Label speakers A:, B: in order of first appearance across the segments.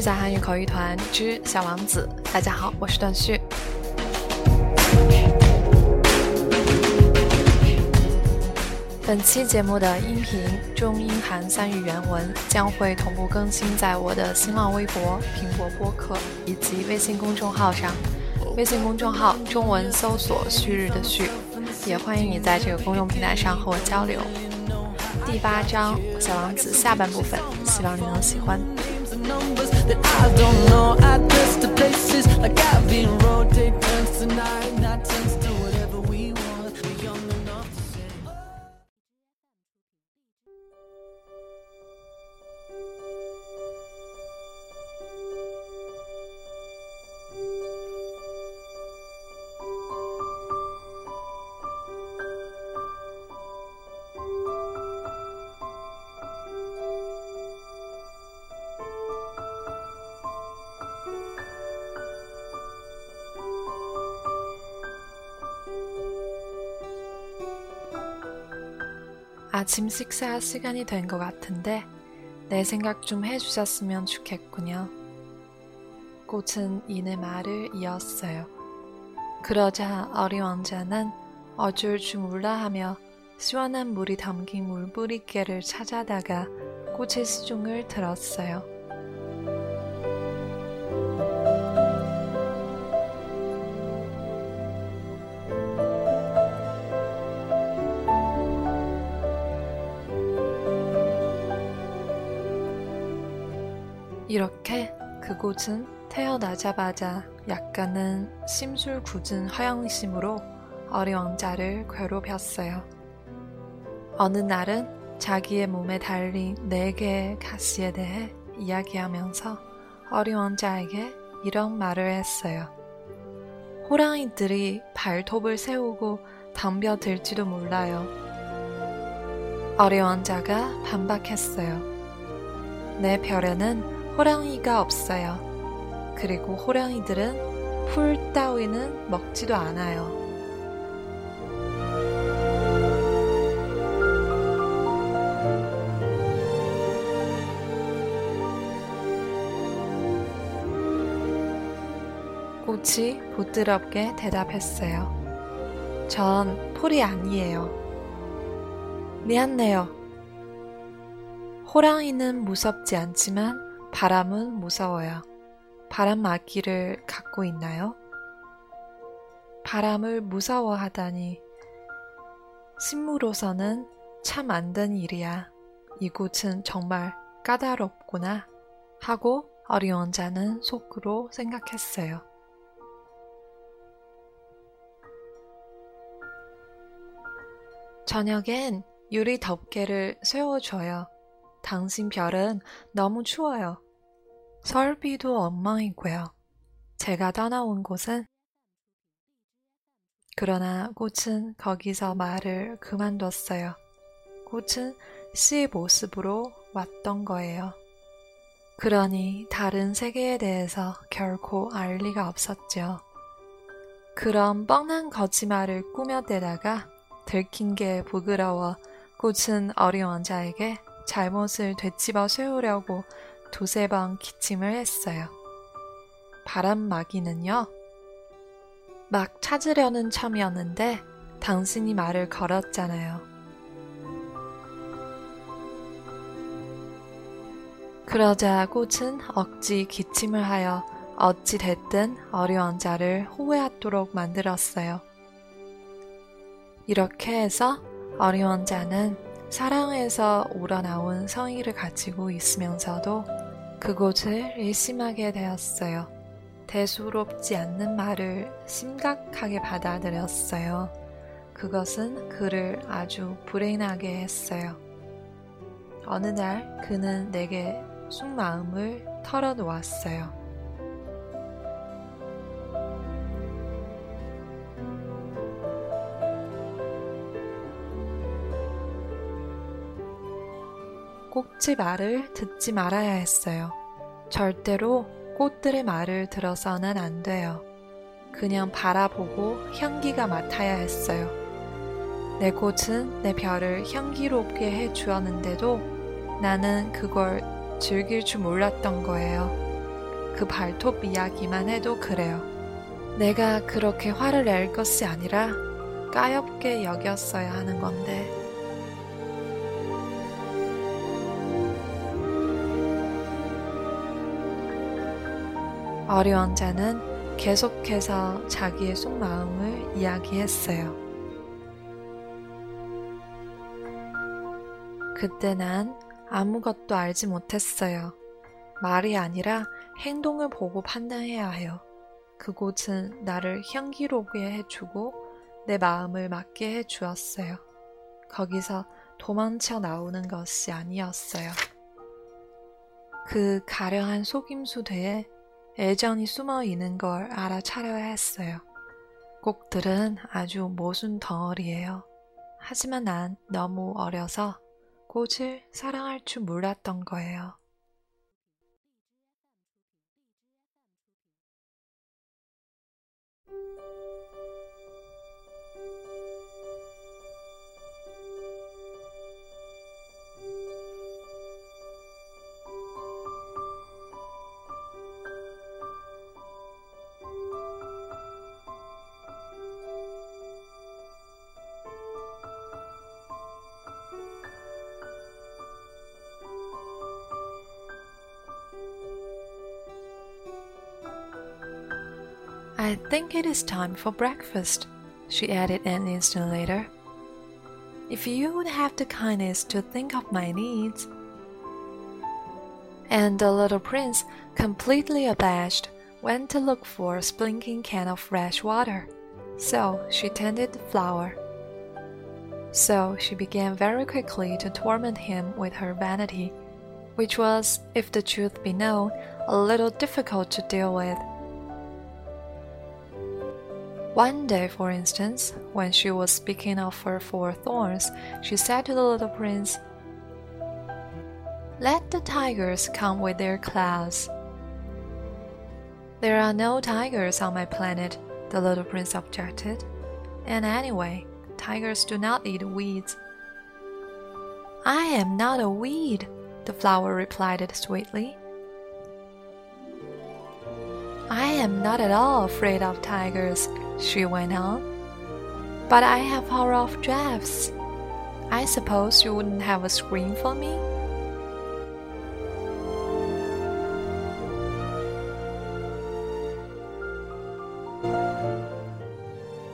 A: 在韩语口语团之小王子。大家好，我是段旭。本期节目的音频中英韩三语原文将会同步更新在我的新浪微博、苹果播客以及微信公众号上。微信公众号中文搜索“旭日的旭”，也欢迎你在这个公众平台上和我交流。第八章《小王子》下半部分，希望你能喜欢。
B: Numbers that I don't know. I dress to places like I've been rotate turns tonight, not turns
A: 아침 식사 시간이 된 것 같은데 내 생각 좀 해주셨으면 좋겠군요. 꽃은 이내 말을 이었어요. 그러자 어리 왕자는 어쩔 줄 몰라 하며 시원한 물이 담긴 물뿌리개를 찾아다가 꽃의 시중을 들었어요. 이렇게 그곳은 태어나자마자 약간은 심술 굳은 허영심으로 어리 왕자를 괴롭혔어요. 어느 날은 자기의 몸에 달린 네 개의 가시에 대해 이야기하면서 어리 왕자에게 이런 말을 했어요. 호랑이들이 발톱을 세우고 덤벼들지도 몰라요. 어리 왕자가 반박했어요. 내 별에는 호랑이가 없어요. 그리고 호랑이들은 풀 따위는 먹지도 않아요. 꽃이 부드럽게 대답했어요. 전 풀이 아니에요. 미안해요. 호랑이는 무섭지 않지만 바람은 무서워요. 바람 막이를 갖고 있나요? 바람을 무서워하다니. 식물로서는 참 안 된 일이야. 이곳은 정말 까다롭구나. 하고 어려운 자는 속으로 생각했어요. 저녁엔 유리 덮개를 세워줘요. 당신 별은 너무 추워요. 설비도 엉망이고요. 제가 떠나온 곳은 그러나 꽃은 거기서 말을 그만뒀어요. 꽃은 씨의 모습으로 왔던 거예요. 그러니 다른 세계에 대해서 결코 알 리가 없었죠. 그런 뻔한 거짓말을 꾸며대다가 들킨 게 부끄러워 꽃은 어려운 자에게 잘못을 되짚어 세우려고 두세 번 기침을 했어요. 바람막이는요? 막 찾으려는 참이었는데 당신이 말을 걸었잖아요. 그러자 꽃은 억지 기침을 하여 어찌 됐든 어려운 자를 후회하도록 만들었어요. 이렇게 해서 어려운 자는 사랑에서 우러나온 성의를 가지고 있으면서도 그곳을 일심하게 되었어요. 대수롭지 않는 말을 심각하게 받아들였어요. 그것은 그를 아주 불행하게 했어요. 어느 날 그는 내게 속마음을 털어놓았어요. 꼭지 말을 듣지 말아야 했어요. 절대로 꽃들의 말을 들어서는 안 돼요. 그냥 바라보고 향기가 맡아야 했어요. 내 꽃은 내 별을 향기롭게 해 주었는데도 나는 그걸 즐길 줄 몰랐던 거예요. 그 발톱 이야기만 해도 그래요. 내가 그렇게 화를 낼 것이 아니라 까엽게 여겼어야 하는 건데. 어려운 자는 계속해서 자기의 속마음을 이야기했어요. 그때 난 아무것도 알지 못했어요. 말이 아니라 행동을 보고 판단해야 해요. 그곳은 나를 향기롭게 해주고 내 마음을 맞게 해주었어요. 거기서 도망쳐 나오는 것이 아니었어요. 그 가령한 속임수 뒤에 애정이 숨어 있는 걸 알아차려야 했어요. 곡들은 아주 모순 덩어리예요. 하지만 난 너무 어려서 꽃을 사랑할 줄 몰랐던 거예요. I think it is time for breakfast, she added an instant later. If you would have the kindness to think of my needs. And the little prince, completely abashed, went to look for a splunking can of fresh water. So she tended the flower. So she began very quickly to torment him with her vanity, which was, if the truth be known, a little difficult to deal with. One day, for instance, when she was speaking of her four thorns, she said to the little prince, Let the tigers come with their claws. There are no tigers on my planet, the little prince objected. And anyway, tigers do not eat weeds. I am not a weed, the flower replied sweetly. I am not at all afraid of tigers, she went on. But I have horror of drafts. I suppose you wouldn't have a screen for me?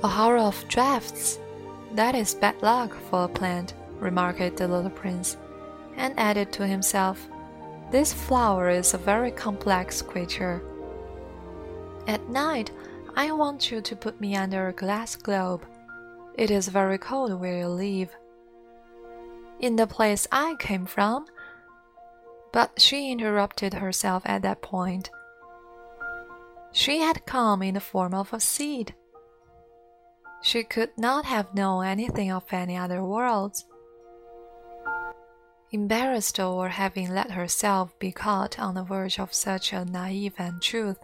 A: A horror of drafts. That is bad luck for a plant, remarked the little prince, and added to himself, This flower is a very complex creature. At night, I want you to put me under a glass globe. It is very cold where you live. In the place I came from. But she interrupted herself at that point. She had come in the form of a seed. She could not have known anything of any other worlds. Embarrassed over having let herself be caught on the verge of such a naive untruth,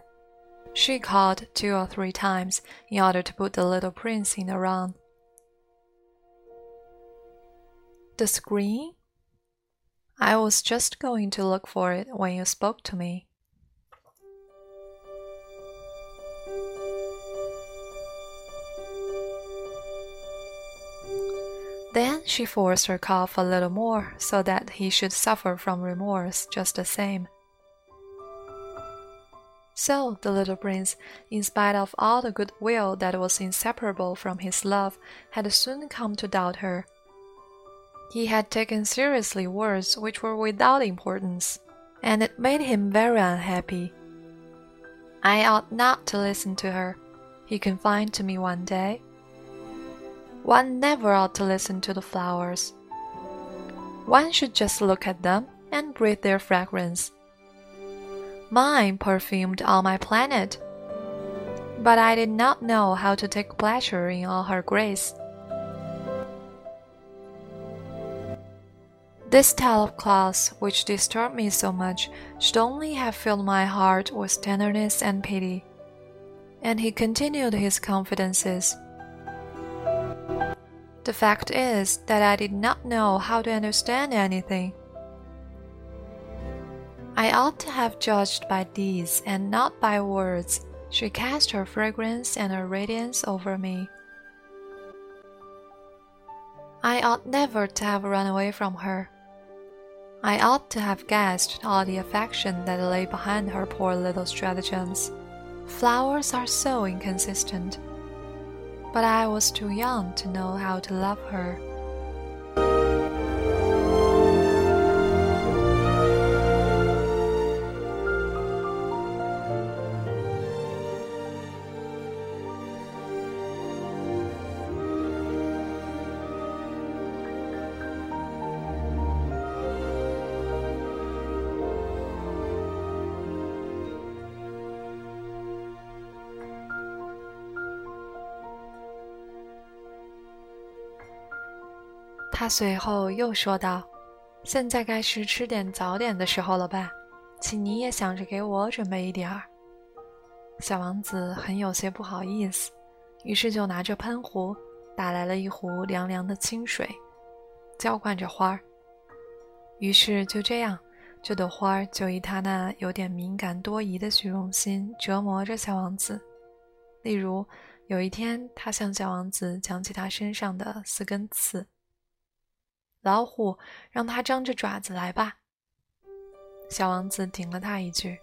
A: she called two or three times in order to put the little prince in the run. The screen? I was just going to look for it when you spoke to me. Then she forced her cough a little more so that he should suffer from remorse just the same. So the little prince, in spite of all the good will that was inseparable from his love, had soon come to doubt her. He had taken seriously words which were without importance, and it made him very unhappy. I ought not to listen to her, he confided to me one day. One never ought to listen to the flowers. One should just look at them and breathe their fragrance. Mine perfumed all my planet. But I did not know how to take pleasure in all her grace. This tale of clouds, which disturbed me so much, should only have filled my heart with tenderness and pity. And he continued his confidences. The fact is that I did not know how to understand anything. I ought to have judged by deeds and not by words. She cast her fragrance and her radiance over me. I ought never to have run away from her. I ought to have guessed all the affection that lay behind her poor little stratagems. Flowers are so inconsistent. But I was too young to know how to love her. 他随后又说道：“现在该是吃点早点的时候了吧？请你也想着给我准备一点儿。”小王子很有些不好意思，于是就拿着喷壶打来了一壶凉凉的清水，浇灌着花儿。于是就这样，这朵花儿就以他那有点敏感多疑的虚荣心折磨着小王子。例如，有一天，他向小王子讲起他身上的四根刺。老虎，让它张着爪子来吧。小王子顶了他一句：“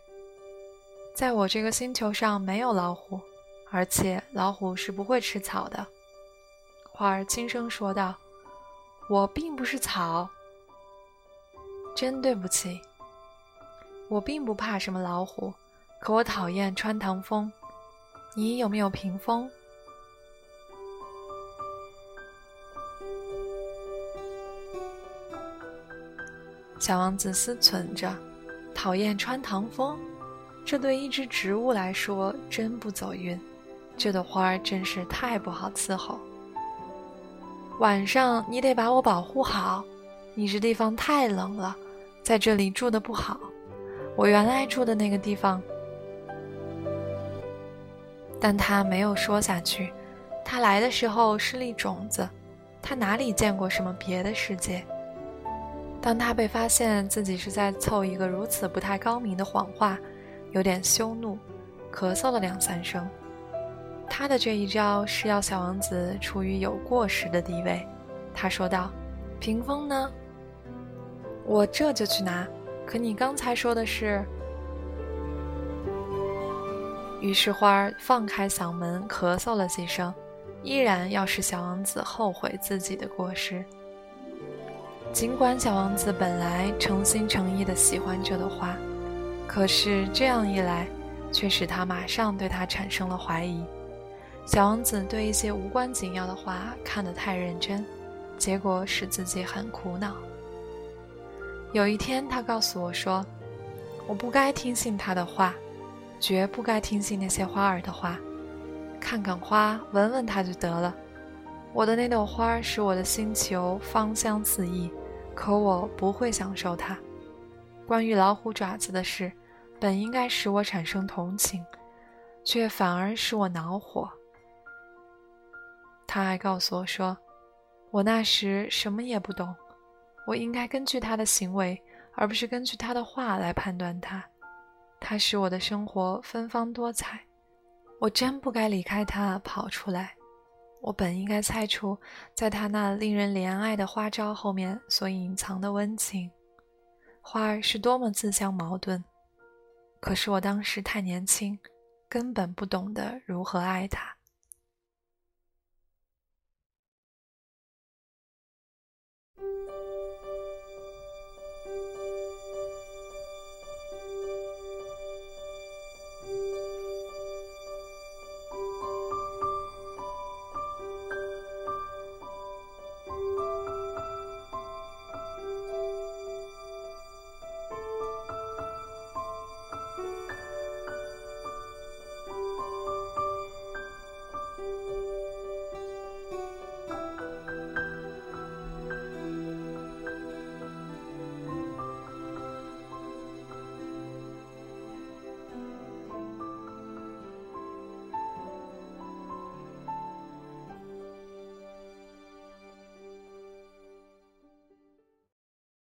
A: 在我这个星球上没有老虎，而且老虎是不会吃草的。”花儿轻声说道：“我并不是草。”真对不起，我并不怕什么老虎，可我讨厌穿堂风。你有没有屏风？小王子思忖着，讨厌穿堂风，这对一只植物来说真不走运。这朵花真是太不好伺候。晚上你得把我保护好，你这地方太冷了，在这里住的不好。我原来住的那个地方……但他没有说下去。他来的时候是粒种子，他哪里见过什么别的世界？当他被发现自己是在凑一个如此不太高明的谎话，有点羞怒，咳嗽了两三声。他的这一招是要小王子处于有过失的地位。他说道：“屏风呢？我这就去拿。可你刚才说的是……”于是花儿放开嗓门咳嗽了几声，依然要使小王子后悔自己的过失。尽管小王子本来诚心诚意地喜欢这朵花，可是这样一来，却使他马上对他产生了怀疑。小王子对一些无关紧要的话看得太认真，结果使自己很苦恼。有一天，他告诉我说：“我不该听信他的话，绝不该听信那些花儿的话。看看花，闻闻它就得了。我的那朵花使我的星球芳香四溢。”可我不会享受它。关于老虎爪子的事，本应该使我产生同情，却反而使我恼火。他还告诉我说，我那时什么也不懂，我应该根据他的行为，而不是根据他的话来判断他。他使我的生活芬芳多彩，我真不该离开他跑出来。我本应该猜出，在他那令人怜爱的花招后面所隐藏的温情。花儿是多么自相矛盾，可是我当时太年轻，根本不懂得如何爱他。